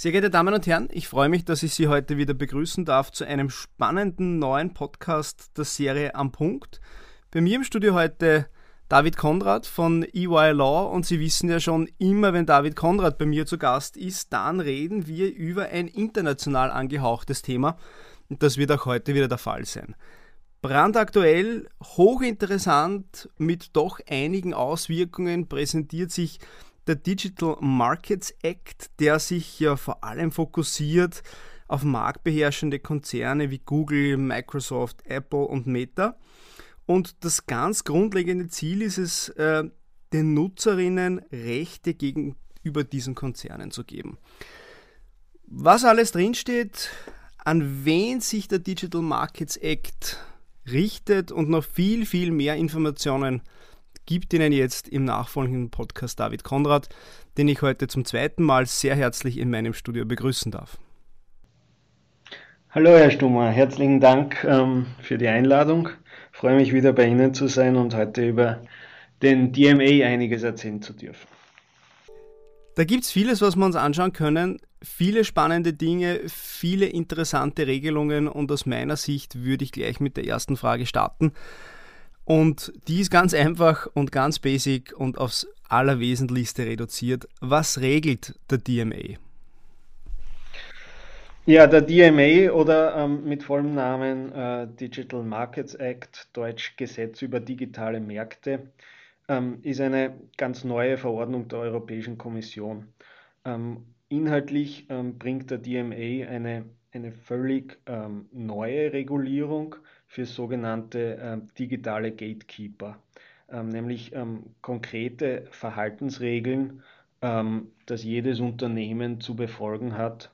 Sehr geehrte Damen und Herren, ich freue mich, dass ich Sie heute wieder begrüßen darf zu einem spannenden neuen Podcast der Serie Am Punkt. Bei mir im Studio heute David Konrad von EY Law und Sie wissen ja schon, immer wenn David Konrad bei mir zu Gast ist, dann reden wir über ein international angehauchtes Thema und das wird auch heute wieder der Fall sein. Brandaktuell, hochinteressant, mit doch einigen Auswirkungen präsentiert sich der Digital Markets Act, der sich ja vor allem fokussiert auf marktbeherrschende Konzerne wie Google, Microsoft, Apple und Meta. Und das ganz grundlegende Ziel ist es, äh, den Nutzerinnen Rechte gegenüber diesen Konzernen zu geben. Was alles drinsteht, an wen sich der Digital Markets Act richtet und noch viel, viel mehr Informationen gibt Ihnen jetzt im nachfolgenden Podcast David Konrad, den ich heute zum zweiten Mal sehr herzlich in meinem Studio begrüßen darf. Hallo Herr Stummer, herzlichen Dank ähm, für die Einladung. Ich freue mich wieder bei Ihnen zu sein und heute über den DMA einiges erzählen zu dürfen. Da gibt es vieles, was wir uns anschauen können, viele spannende Dinge, viele interessante Regelungen und aus meiner Sicht würde ich gleich mit der ersten Frage starten. Und die ist ganz einfach und ganz basic und aufs Allerwesentlichste reduziert. Was regelt der DMA? Ja, der DMA oder ähm, mit vollem Namen äh, Digital Markets Act, Deutsch Gesetz über digitale Märkte, ähm, ist eine ganz neue Verordnung der Europäischen Kommission. Ähm, inhaltlich ähm, bringt der DMA eine, eine völlig ähm, neue Regulierung für sogenannte äh, digitale Gatekeeper, ähm, nämlich ähm, konkrete Verhaltensregeln, ähm, das jedes Unternehmen zu befolgen hat,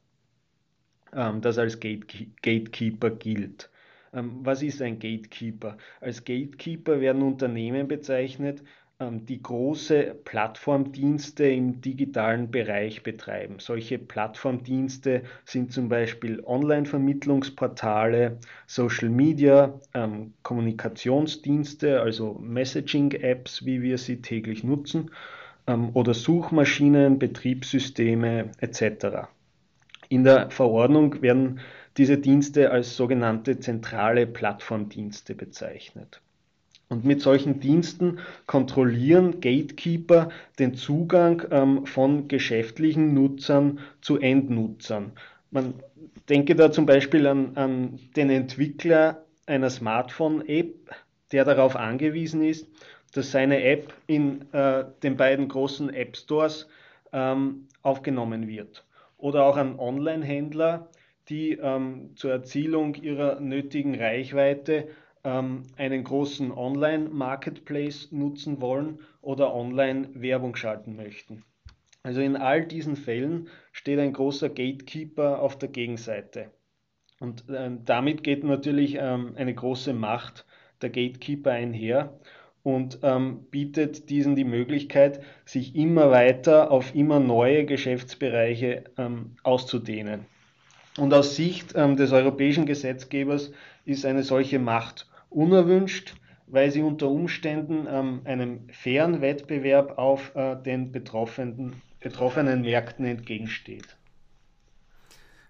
ähm, das als Gate Gatekeeper gilt. Ähm, was ist ein Gatekeeper? Als Gatekeeper werden Unternehmen bezeichnet, ähm, die große Plattformdienste im digitalen Bereich betreiben. Solche Plattformdienste sind zum Beispiel Online-Vermittlungsportale, Social Media, ähm, Kommunikationsdienste, also Messaging-Apps, wie wir sie täglich nutzen, ähm, oder Suchmaschinen, Betriebssysteme etc. In der Verordnung werden diese Dienste als sogenannte zentrale Plattformdienste bezeichnet. Und mit solchen Diensten kontrollieren Gatekeeper den Zugang ähm, von geschäftlichen Nutzern zu Endnutzern. Man denke da zum Beispiel an, an den Entwickler einer Smartphone-App, der darauf angewiesen ist, dass seine App in äh, den beiden großen App Stores ähm, aufgenommen wird. Oder auch an Online-Händler, die ähm, zur Erzielung ihrer nötigen Reichweite einen großen Online-Marketplace nutzen wollen oder Online-Werbung schalten möchten. Also in all diesen Fällen steht ein großer Gatekeeper auf der Gegenseite. Und ähm, damit geht natürlich ähm, eine große Macht der Gatekeeper einher und ähm, bietet diesen die Möglichkeit, sich immer weiter auf immer neue Geschäftsbereiche ähm, auszudehnen. Und aus Sicht ähm, des europäischen Gesetzgebers ist eine solche Macht unerwünscht, weil sie unter Umständen ähm, einem fairen Wettbewerb auf äh, den betroffenen, betroffenen Märkten entgegensteht.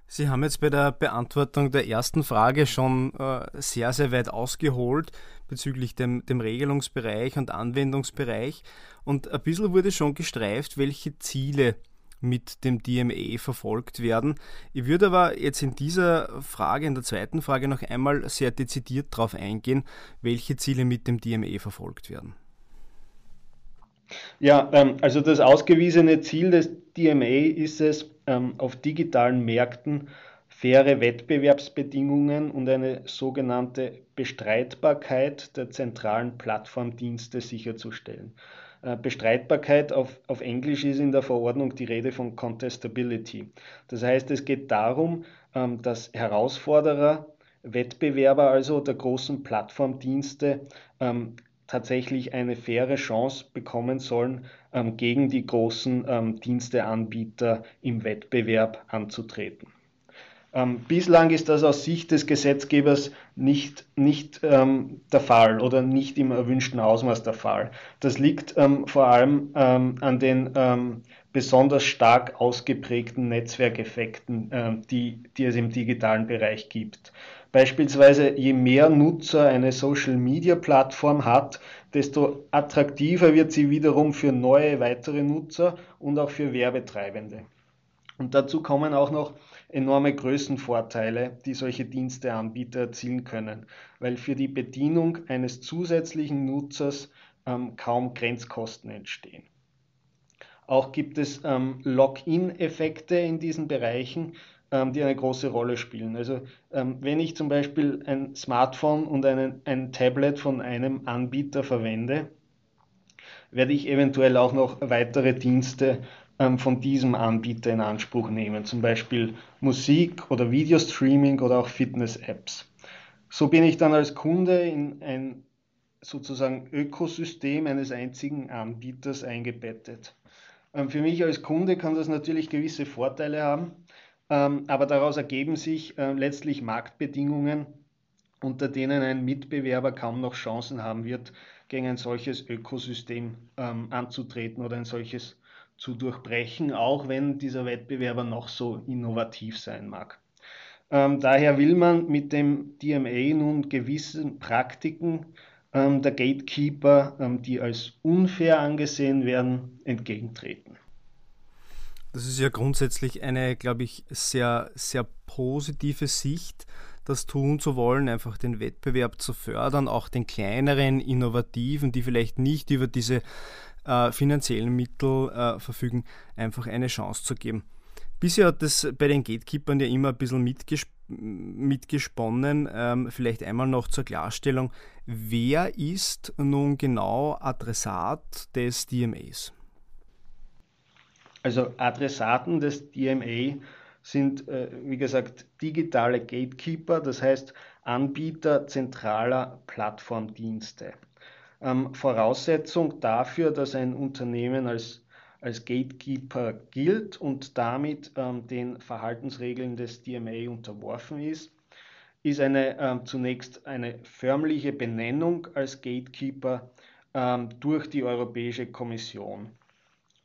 Sie haben jetzt bei der Beantwortung der ersten Frage schon äh, sehr, sehr weit ausgeholt bezüglich dem, dem Regelungsbereich und Anwendungsbereich. Und ein bisschen wurde schon gestreift, welche Ziele mit dem DME verfolgt werden. Ich würde aber jetzt in dieser Frage, in der zweiten Frage noch einmal sehr dezidiert darauf eingehen, welche Ziele mit dem DME verfolgt werden. Ja, ähm, also das ausgewiesene Ziel des DMA ist es, ähm, auf digitalen Märkten faire Wettbewerbsbedingungen und eine sogenannte Bestreitbarkeit der zentralen Plattformdienste sicherzustellen. Äh, Bestreitbarkeit auf, auf Englisch ist in der Verordnung die Rede von Contestability. Das heißt, es geht darum, ähm, dass Herausforderer, Wettbewerber also der großen Plattformdienste ähm, tatsächlich eine faire Chance bekommen sollen, ähm, gegen die großen Diensteanbieter im Wettbewerb anzutreten. Ähm, bislang ist das aus Sicht des Gesetzgebers nicht, nicht ähm, der Fall oder nicht im erwünschten Ausmaß der Fall. Das liegt ähm, vor allem ähm, an den ähm, besonders stark ausgeprägten Netzwerkeffekten, äh, die, die es im digitalen Bereich gibt. Beispielsweise, je mehr Nutzer eine Social-Media-Plattform hat, desto attraktiver wird sie wiederum für neue weitere Nutzer und auch für Werbetreibende. Und dazu kommen auch noch enorme Größenvorteile, die solche Diensteanbieter erzielen können, weil für die Bedienung eines zusätzlichen Nutzers ähm, kaum Grenzkosten entstehen. Auch gibt es ähm, Login-Effekte in diesen Bereichen, ähm, die eine große Rolle spielen. Also ähm, wenn ich zum Beispiel ein Smartphone und einen, ein Tablet von einem Anbieter verwende, werde ich eventuell auch noch weitere Dienste von diesem Anbieter in Anspruch nehmen, zum Beispiel Musik oder Videostreaming oder auch Fitness-Apps. So bin ich dann als Kunde in ein sozusagen Ökosystem eines einzigen Anbieters eingebettet. Ähm, für mich als Kunde kann das natürlich gewisse Vorteile haben, ähm, aber daraus ergeben sich äh, letztlich Marktbedingungen, unter denen ein Mitbewerber kaum noch Chancen haben wird, gegen ein solches Ökosystem anzutreten oder ein solches zu durchbrechen, auch wenn dieser Wettbewerber noch so innovativ sein mag. Ähm, daher will man mit dem DMA nun gewissen Praktiken ähm, der Gatekeeper, ähm, die als unfair angesehen werden, entgegentreten. Das ist ja grundsätzlich eine, glaube ich, sehr, sehr positive Sicht, das tun zu wollen, einfach den Wettbewerb zu fördern, auch den kleineren, innovativen, die vielleicht nicht über diese äh, finanziellen Mittel äh, verfügen, einfach eine Chance zu geben. Bisher hat das bei den Gatekeepern ja immer ein bisschen mitgesp mitgesponnen. Ähm, vielleicht einmal noch zur Klarstellung. Wer ist nun genau Adressat des DMAs? Also Adressaten des DMA sind, äh, wie gesagt, digitale Gatekeeper, das heißt Anbieter zentraler Plattformdienste. Ähm, Voraussetzung dafür, dass ein Unternehmen als, als Gatekeeper gilt und damit ähm, den Verhaltensregeln des DMA unterworfen ist, ist eine, ähm, zunächst eine förmliche Benennung als Gatekeeper ähm, durch die Europäische Kommission.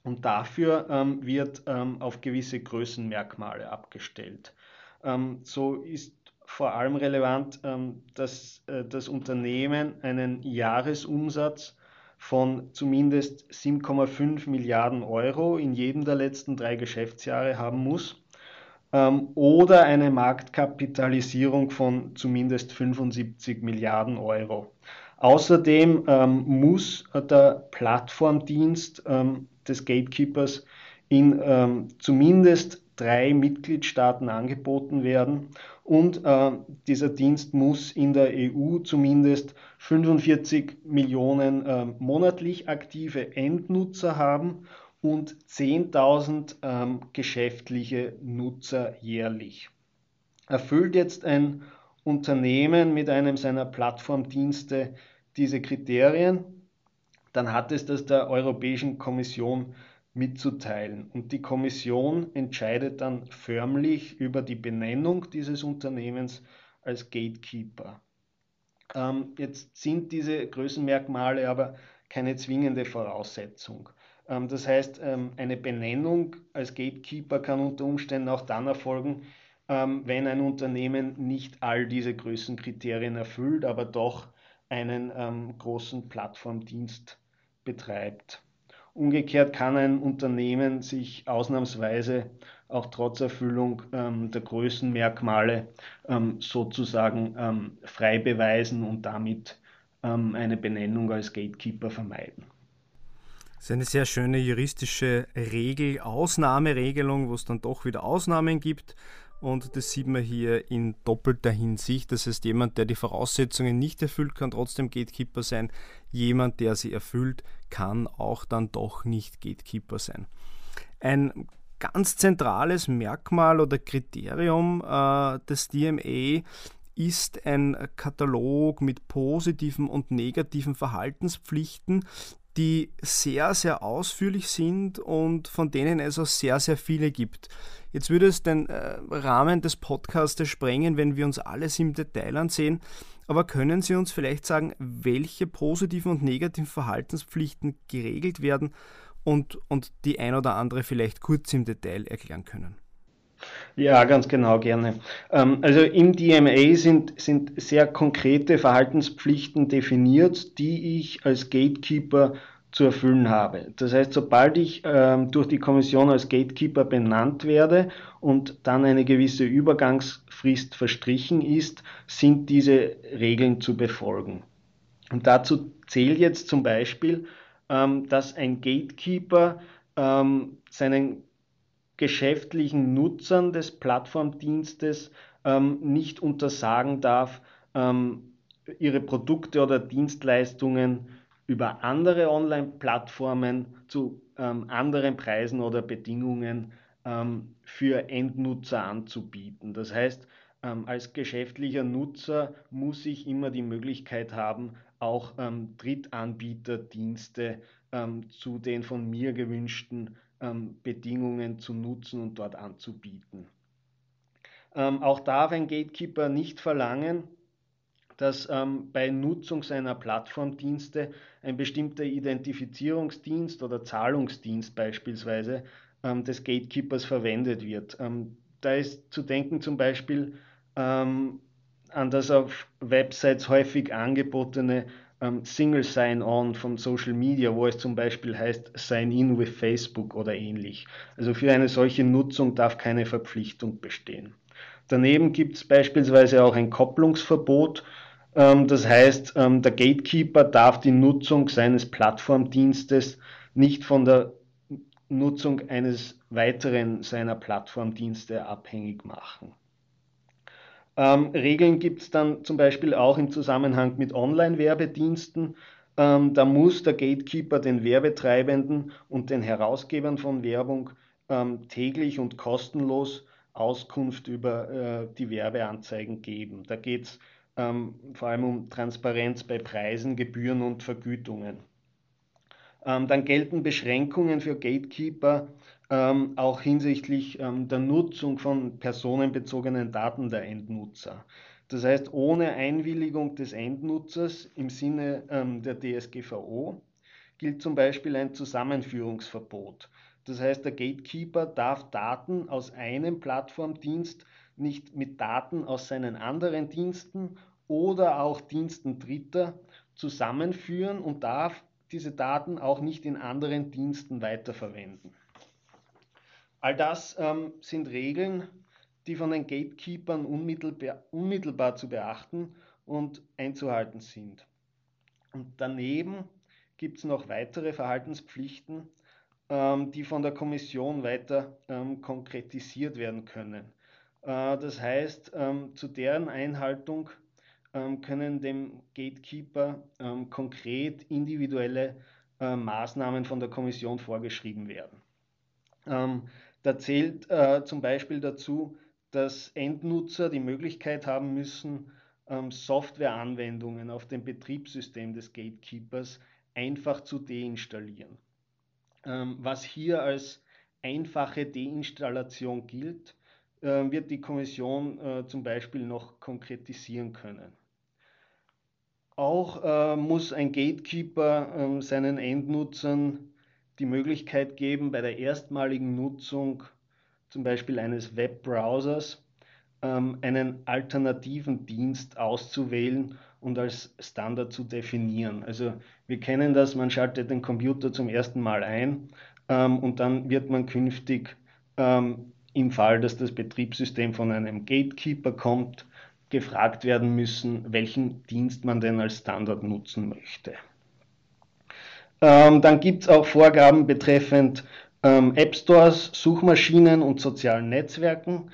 Und dafür ähm, wird ähm, auf gewisse Größenmerkmale abgestellt. so ist vor allem relevant, ähm, dass äh, das Unternehmen einen Jahresumsatz von zumindest 7,5 Milliarden Euro in jedem der letzten drei Geschäftsjahre haben muss ähm, oder eine Marktkapitalisierung von zumindest 75 Milliarden Euro. Außerdem ähm, muss der Plattformdienst des Gatekeepers in zumindest drei Mitgliedstaaten angeboten werden und äh, dieser Dienst muss in der EU zumindest 45 Millionen äh, monatlich aktive Endnutzer haben und 10.000 ähm, geschäftliche Nutzer jährlich. Erfüllt jetzt ein Unternehmen mit einem seiner Plattformdienste diese Kriterien, dann hat es das der Europäischen Kommission mitzuteilen. Und die Kommission entscheidet dann förmlich über die Benennung dieses Unternehmens als Gatekeeper. Ähm, jetzt sind diese Größenmerkmale aber keine zwingende Voraussetzung. Ähm, das heißt, ähm, eine Benennung als Gatekeeper kann unter Umständen auch dann erfolgen, ähm, wenn ein Unternehmen nicht all diese Größenkriterien erfüllt, aber doch einen ähm, großen Plattformdienst betreibt. Umgekehrt kann ein Unternehmen sich ausnahmsweise auch trotz Erfüllung ähm, der Größenmerkmale ähm, sozusagen ähm, frei beweisen und damit ähm, eine Benennung als Gatekeeper vermeiden. Das ist eine sehr schöne juristische Regel, Ausnahmeregelung, wo es dann doch wieder Ausnahmen gibt. Und das sieht man hier in doppelter Hinsicht. Das heißt, jemand, der die Voraussetzungen nicht erfüllt, kann trotzdem Gatekeeper sein. Jemand, der sie erfüllt, kann auch dann doch nicht Gatekeeper sein. Ein ganz zentrales Merkmal oder Kriterium äh, des DMA ist ein Katalog mit positiven und negativen Verhaltenspflichten, die sehr, sehr ausführlich sind und von denen es auch sehr, sehr viele gibt. Jetzt würde es den äh, Rahmen des Podcasts sprengen, wenn wir uns alles im Detail ansehen. Aber können Sie uns vielleicht sagen, welche positiven und negativen Verhaltenspflichten geregelt werden und, und die ein oder andere vielleicht kurz im Detail erklären können? Ja, ganz genau, gerne. Ähm, also im DMA sind, sind sehr konkrete Verhaltenspflichten definiert, die ich als Gatekeeper zu erfüllen habe. Das heißt, sobald ich ähm, durch die Kommission als Gatekeeper benannt werde und dann eine gewisse Übergangsfrist verstrichen ist, sind diese Regeln zu befolgen. Und dazu zählt jetzt zum Beispiel, ähm, dass ein Gatekeeper ähm, seinen geschäftlichen Nutzern des Plattformdienstes ähm, nicht untersagen darf, ähm, ihre Produkte oder Dienstleistungen über andere Online-Plattformen zu ähm, anderen Preisen oder Bedingungen ähm, für Endnutzer anzubieten. Das heißt, ähm, als geschäftlicher Nutzer muss ich immer die Möglichkeit haben, auch ähm, Drittanbieterdienste zu den von mir gewünschten Bedingungen zu nutzen und dort anzubieten. auch darf ein Gatekeeper nicht verlangen, dass ähm, bei Nutzung seiner Plattformdienste ein bestimmter Identifizierungsdienst oder Zahlungsdienst beispielsweise ähm, des Gatekeepers verwendet wird. Ähm, da ist zu denken zum Beispiel ähm, an das auf Websites häufig angebotene ähm, Single Sign-On von Social Media, wo es zum Beispiel heißt Sign in with Facebook oder ähnlich. Also für eine solche Nutzung darf keine Verpflichtung bestehen. Daneben gibt es beispielsweise auch ein Kopplungsverbot ähm, das heißt, ähm, der Gatekeeper darf die Nutzung seines Plattformdienstes nicht von der Nutzung eines weiteren seiner Plattformdienste abhängig machen. Ähm, Regeln gibt es dann zum Beispiel auch im Zusammenhang mit Online-Werbediensten. Ähm, da muss der Gatekeeper den Werbetreibenden und den Herausgebern von Werbung ähm, täglich und kostenlos Auskunft über äh, die Werbeanzeigen geben. Da geht es ähm, vor allem um Transparenz bei Preisen, Gebühren und Vergütungen. Ähm, dann gelten Beschränkungen für Gatekeeper ähm, auch hinsichtlich ähm, der Nutzung von personenbezogenen Daten der Endnutzer. Das heißt, ohne Einwilligung des Endnutzers im Sinne ähm, der DSGVO gilt zum Beispiel ein Zusammenführungsverbot. Das heißt, der Gatekeeper darf Daten aus einem Plattformdienst nicht mit Daten aus seinen anderen Diensten oder auch Diensten Dritter zusammenführen und darf diese Daten auch nicht in anderen Diensten weiterverwenden. All das ähm, sind Regeln, die von den Gatekeepern unmittelbar, unmittelbar zu beachten und einzuhalten sind. Und daneben gibt es noch weitere Verhaltenspflichten, ähm, die von der Kommission weiter ähm, konkretisiert werden können. Äh, das heißt, ähm, zu deren Einhaltung können dem Gatekeeper ähm, konkret individuelle äh, Maßnahmen von der Kommission vorgeschrieben werden. Ähm, da zählt äh, zum Beispiel dazu, dass Endnutzer die Möglichkeit haben müssen, Softwareanwendungen auf dem Betriebssystem des Gatekeepers einfach zu deinstallieren. Was hier als einfache Deinstallation gilt, äh, wird die Kommission zum Beispiel noch konkretisieren können. Auch äh, muss ein Gatekeeper äh, seinen Endnutzern die Möglichkeit geben, bei der erstmaligen Nutzung zum Beispiel eines Webbrowsers ähm, einen alternativen Dienst auszuwählen und als Standard zu definieren. Also wir kennen das, man schaltet den Computer zum ersten Mal ein ähm, und dann wird man künftig ähm, im Fall, dass das Betriebssystem von einem Gatekeeper kommt, gefragt werden müssen, welchen Dienst man denn als Standard nutzen möchte. Ähm, dann gibt es auch Vorgaben betreffend ähm, App Stores, Suchmaschinen und sozialen Netzwerken.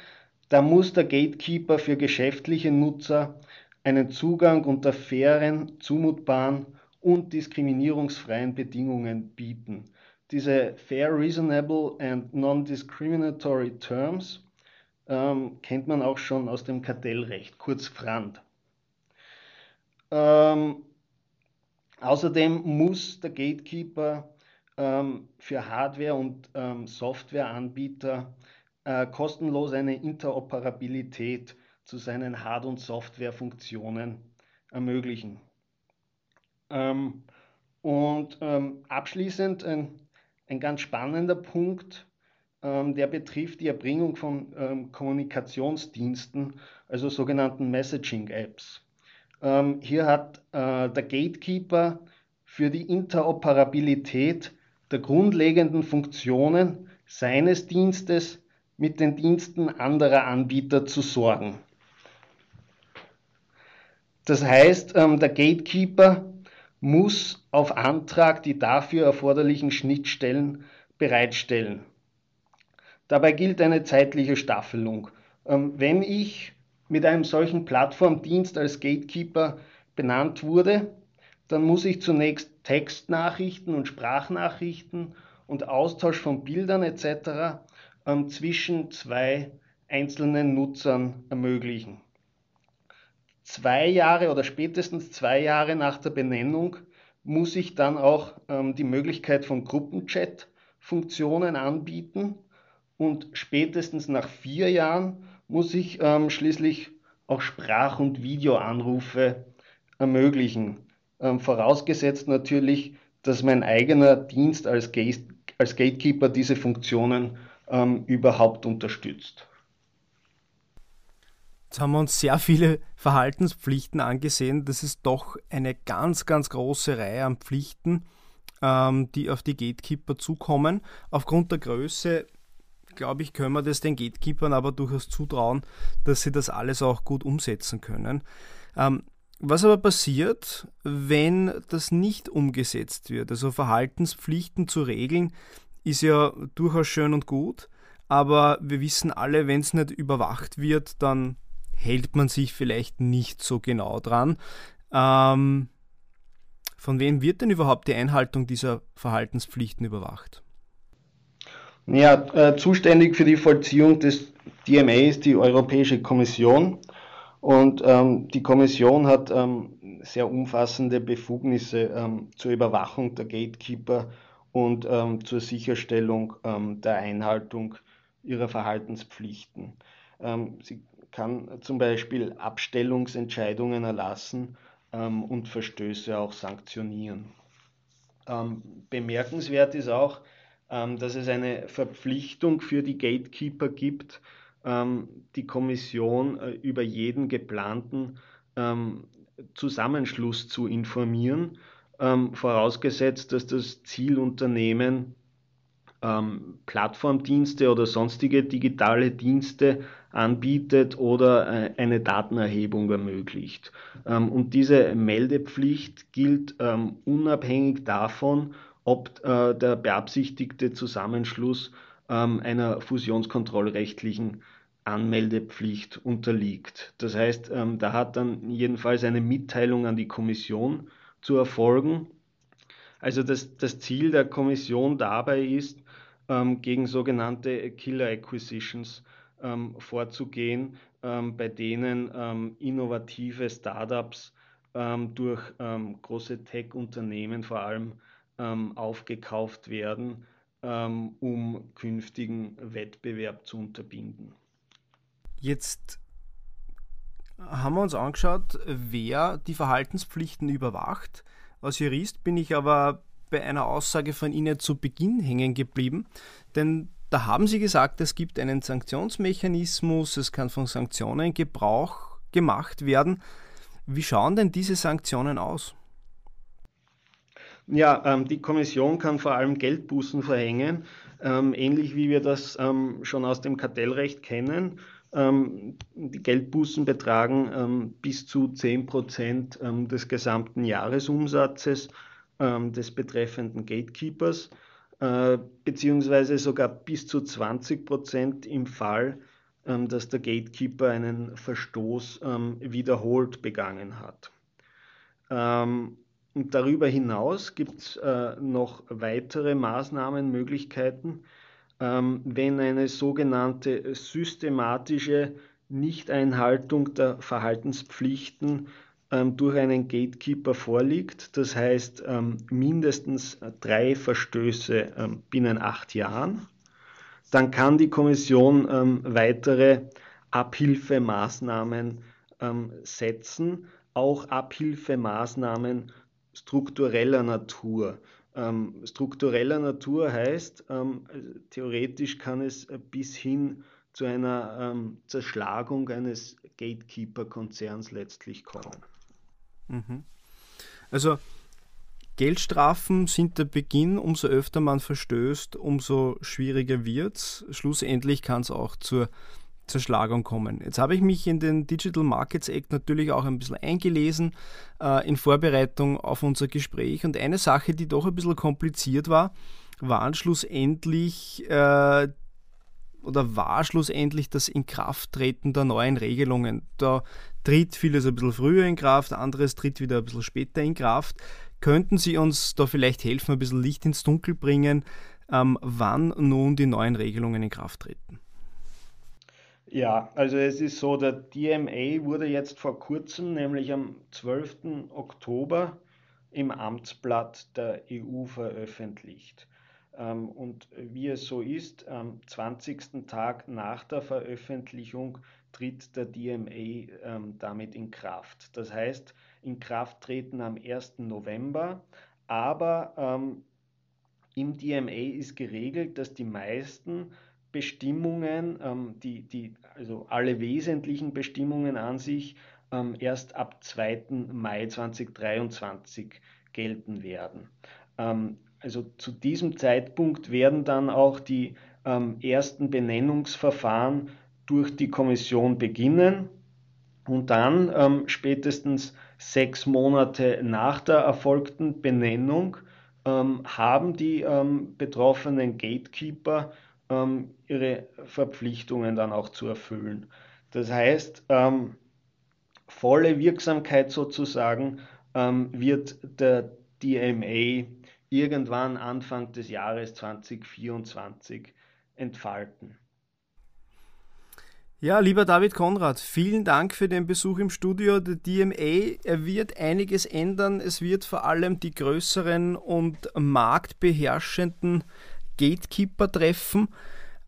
Da muss der Gatekeeper für geschäftliche Nutzer einen Zugang unter fairen, zumutbaren und diskriminierungsfreien Bedingungen bieten. Diese Fair, Reasonable and Non-Discriminatory Terms ähm, kennt man auch schon aus dem Kartellrecht, kurz FRAND. Ähm, Außerdem muss der Gatekeeper ähm, für Hardware- und ähm, Softwareanbieter äh, kostenlos eine Interoperabilität zu seinen Hard- und Softwarefunktionen ermöglichen. Ähm, und ähm, abschließend ein, ein, ganz spannender Punkt, der betrifft die Erbringung von ähm, Kommunikationsdiensten, also sogenannten Messaging-Apps. Ähm, hier hat äh, der Gatekeeper für die Interoperabilität der grundlegenden Funktionen seines Dienstes mit den Diensten anderer Anbieter zu sorgen. Das heißt, ähm, der Gatekeeper muss auf Antrag die dafür erforderlichen Schnittstellen bereitstellen. Dabei gilt eine zeitliche Staffelung. Ähm, wenn ich mit einem solchen Plattformdienst als Gatekeeper benannt wurde, dann muss ich zunächst Textnachrichten und Sprachnachrichten und Austausch von Bildern etc. Ähm, zwischen zwei einzelnen Nutzern ermöglichen zwei Jahre oder spätestens zwei Jahre nach der Benennung muss ich dann auch ähm, die Möglichkeit von Gruppenchat-Funktionen anbieten und spätestens nach vier Jahren muss ich ähm, schließlich auch Sprach- und Videoanrufe ermöglichen. Ähm, vorausgesetzt natürlich, dass mein eigener Dienst als, Gate als Gatekeeper diese Funktionen ähm, überhaupt unterstützt. Jetzt haben wir uns sehr viele Verhaltenspflichten angesehen. Das ist doch eine ganz, ganz große Reihe an Pflichten, ähm, die auf die Gatekeeper zukommen. Aufgrund der Größe, glaube ich, können wir das den Gatekeepern aber durchaus zutrauen, dass sie das alles auch gut umsetzen können. Ähm, was aber passiert, wenn das nicht umgesetzt wird? Also Verhaltenspflichten zu regeln, ist ja durchaus schön und gut, aber wir wissen alle, wenn es nicht überwacht wird, dann hält man sich vielleicht nicht so genau dran. Ähm, von wem wird denn überhaupt die Einhaltung dieser Verhaltenspflichten überwacht? Ja, äh, zuständig für die Vollziehung des DMA ist die Europäische Kommission. Und ähm, die Kommission hat ähm, sehr umfassende Befugnisse ähm, zur Überwachung der Gatekeeper und ähm, zur Sicherstellung ähm, der Einhaltung ihrer Verhaltenspflichten. Ähm, sie kann zum Beispiel Abstellungsentscheidungen erlassen und Verstöße auch sanktionieren. Bemerkenswert ist auch, dass es eine Verpflichtung für die Gatekeeper gibt, ähm, die Kommission äh, über jeden geplanten ähm, Zusammenschluss zu informieren, ähm, vorausgesetzt, dass das Zielunternehmen ähm, Plattformdienste oder sonstige digitale Dienste anbietet oder äh, eine Datenerhebung ermöglicht. Ähm, und diese Meldepflicht gilt ähm, unabhängig davon, ob äh, der beabsichtigte Zusammenschluss ähm, einer fusionskontrollrechtlichen Anmeldepflicht unterliegt. Das heißt, ähm, da hat dann jedenfalls eine Mitteilung an die Kommission zu erfolgen. Also das, das Ziel der Kommission dabei ist, ähm, gegen sogenannte Killer Acquisitions ähm, vorzugehen, ähm, bei denen ähm, innovative Startups durch große Tech-Unternehmen vor allem aufgekauft werden, um künftigen Wettbewerb zu unterbinden. Jetzt haben wir uns angeschaut, wer die Verhaltenspflichten überwacht. Als Jurist bin ich aber bei einer Aussage von Ihnen zu Beginn hängen geblieben, denn da haben Sie gesagt, es gibt einen Sanktionsmechanismus, es kann von Sanktionen Gebrauch gemacht werden. Wie schauen denn diese Sanktionen aus? Ja, ähm, die Kommission kann vor allem Geldbußen verhängen, ähm, ähnlich wie wir das ähm, schon aus dem Kartellrecht kennen. Ähm, die Geldbußen betragen ähm, bis zu 10 Prozent ähm, des gesamten Jahresumsatzes des betreffenden Gatekeepers, äh, beziehungsweise sogar bis zu 20 Prozent im Fall, dass der Gatekeeper einen Verstoß wiederholt begangen hat. Ähm, und darüber hinaus gibt es äh, noch weitere Maßnahmenmöglichkeiten, ähm, wenn eine sogenannte systematische Nichteinhaltung der Verhaltenspflichten ähm, durch einen Gatekeeper vorliegt, das heißt ähm, mindestens drei Verstöße ähm, binnen acht Jahren, dann kann die Kommission ähm, weitere Abhilfemaßnahmen ähm, setzen, auch Abhilfemaßnahmen struktureller Natur. Ähm, struktureller Natur heißt, ähm, theoretisch kann es bis hin zu einer ähm, Zerschlagung eines Gatekeeper-Konzerns letztlich kommen. Mhm. Also Geldstrafen sind der Beginn, umso öfter man verstößt, umso schwieriger wird es. Schlussendlich kann es auch zur Zerschlagung kommen. Jetzt habe ich mich in den Digital Markets Act natürlich auch ein bisschen eingelesen äh, in Vorbereitung auf unser Gespräch und eine Sache, die doch ein bisschen kompliziert war, waren schlussendlich äh, oder war schlussendlich das Inkrafttreten der neuen Regelungen. Da tritt vieles ein bisschen früher in Kraft, anderes tritt wieder ein bisschen später in Kraft. Könnten Sie uns da vielleicht helfen, ein bisschen Licht ins Dunkel bringen, ähm, wann nun die neuen Regelungen in Kraft treten? Ja, also es ist so, der DMA wurde jetzt vor kurzem, nämlich am 12. Oktober, im Amtsblatt der EU veröffentlicht. Ähm, und wie es so ist, am 20. Tag nach der Veröffentlichung tritt der DMA ähm, damit in Kraft. Das heißt, in Kraft treten am 1. November, aber ähm, im DMA ist geregelt, dass die meisten Bestimmungen, ähm, die, die, also alle wesentlichen Bestimmungen an sich, ähm, erst ab 2. Mai 2023 gelten werden. Ähm, also zu diesem Zeitpunkt werden dann auch die ähm, ersten Benennungsverfahren durch die Kommission beginnen und dann ähm, spätestens sechs Monate nach der erfolgten Benennung ähm, haben die betroffenen Gatekeeper ähm, ihre Verpflichtungen dann auch zu erfüllen. Das heißt, ähm, volle Wirksamkeit sozusagen ähm, wird der DMA irgendwann Anfang des Jahres 2024 entfalten. Ja, lieber David Konrad, vielen Dank für den Besuch im Studio. Der DMA er wird einiges ändern. Es wird vor allem die größeren und marktbeherrschenden Gatekeeper treffen.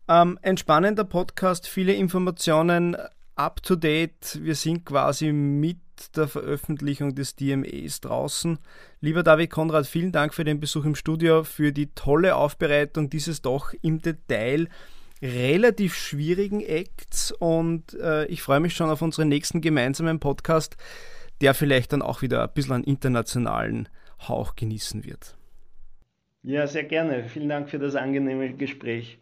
Ähm, ein spannender Podcast, viele Informationen up to date. Wir sind quasi mit der Veröffentlichung des DMAs draußen. Lieber David Konrad, vielen Dank für den Besuch im Studio, für die tolle Aufbereitung dieses doch im Detail relativ schwierigen Acts und äh, ich freue mich schon auf unseren nächsten gemeinsamen Podcast, der vielleicht dann auch wieder ein bisschen einen internationalen Hauch genießen wird. Ja, sehr gerne. Vielen Dank für das angenehme Gespräch.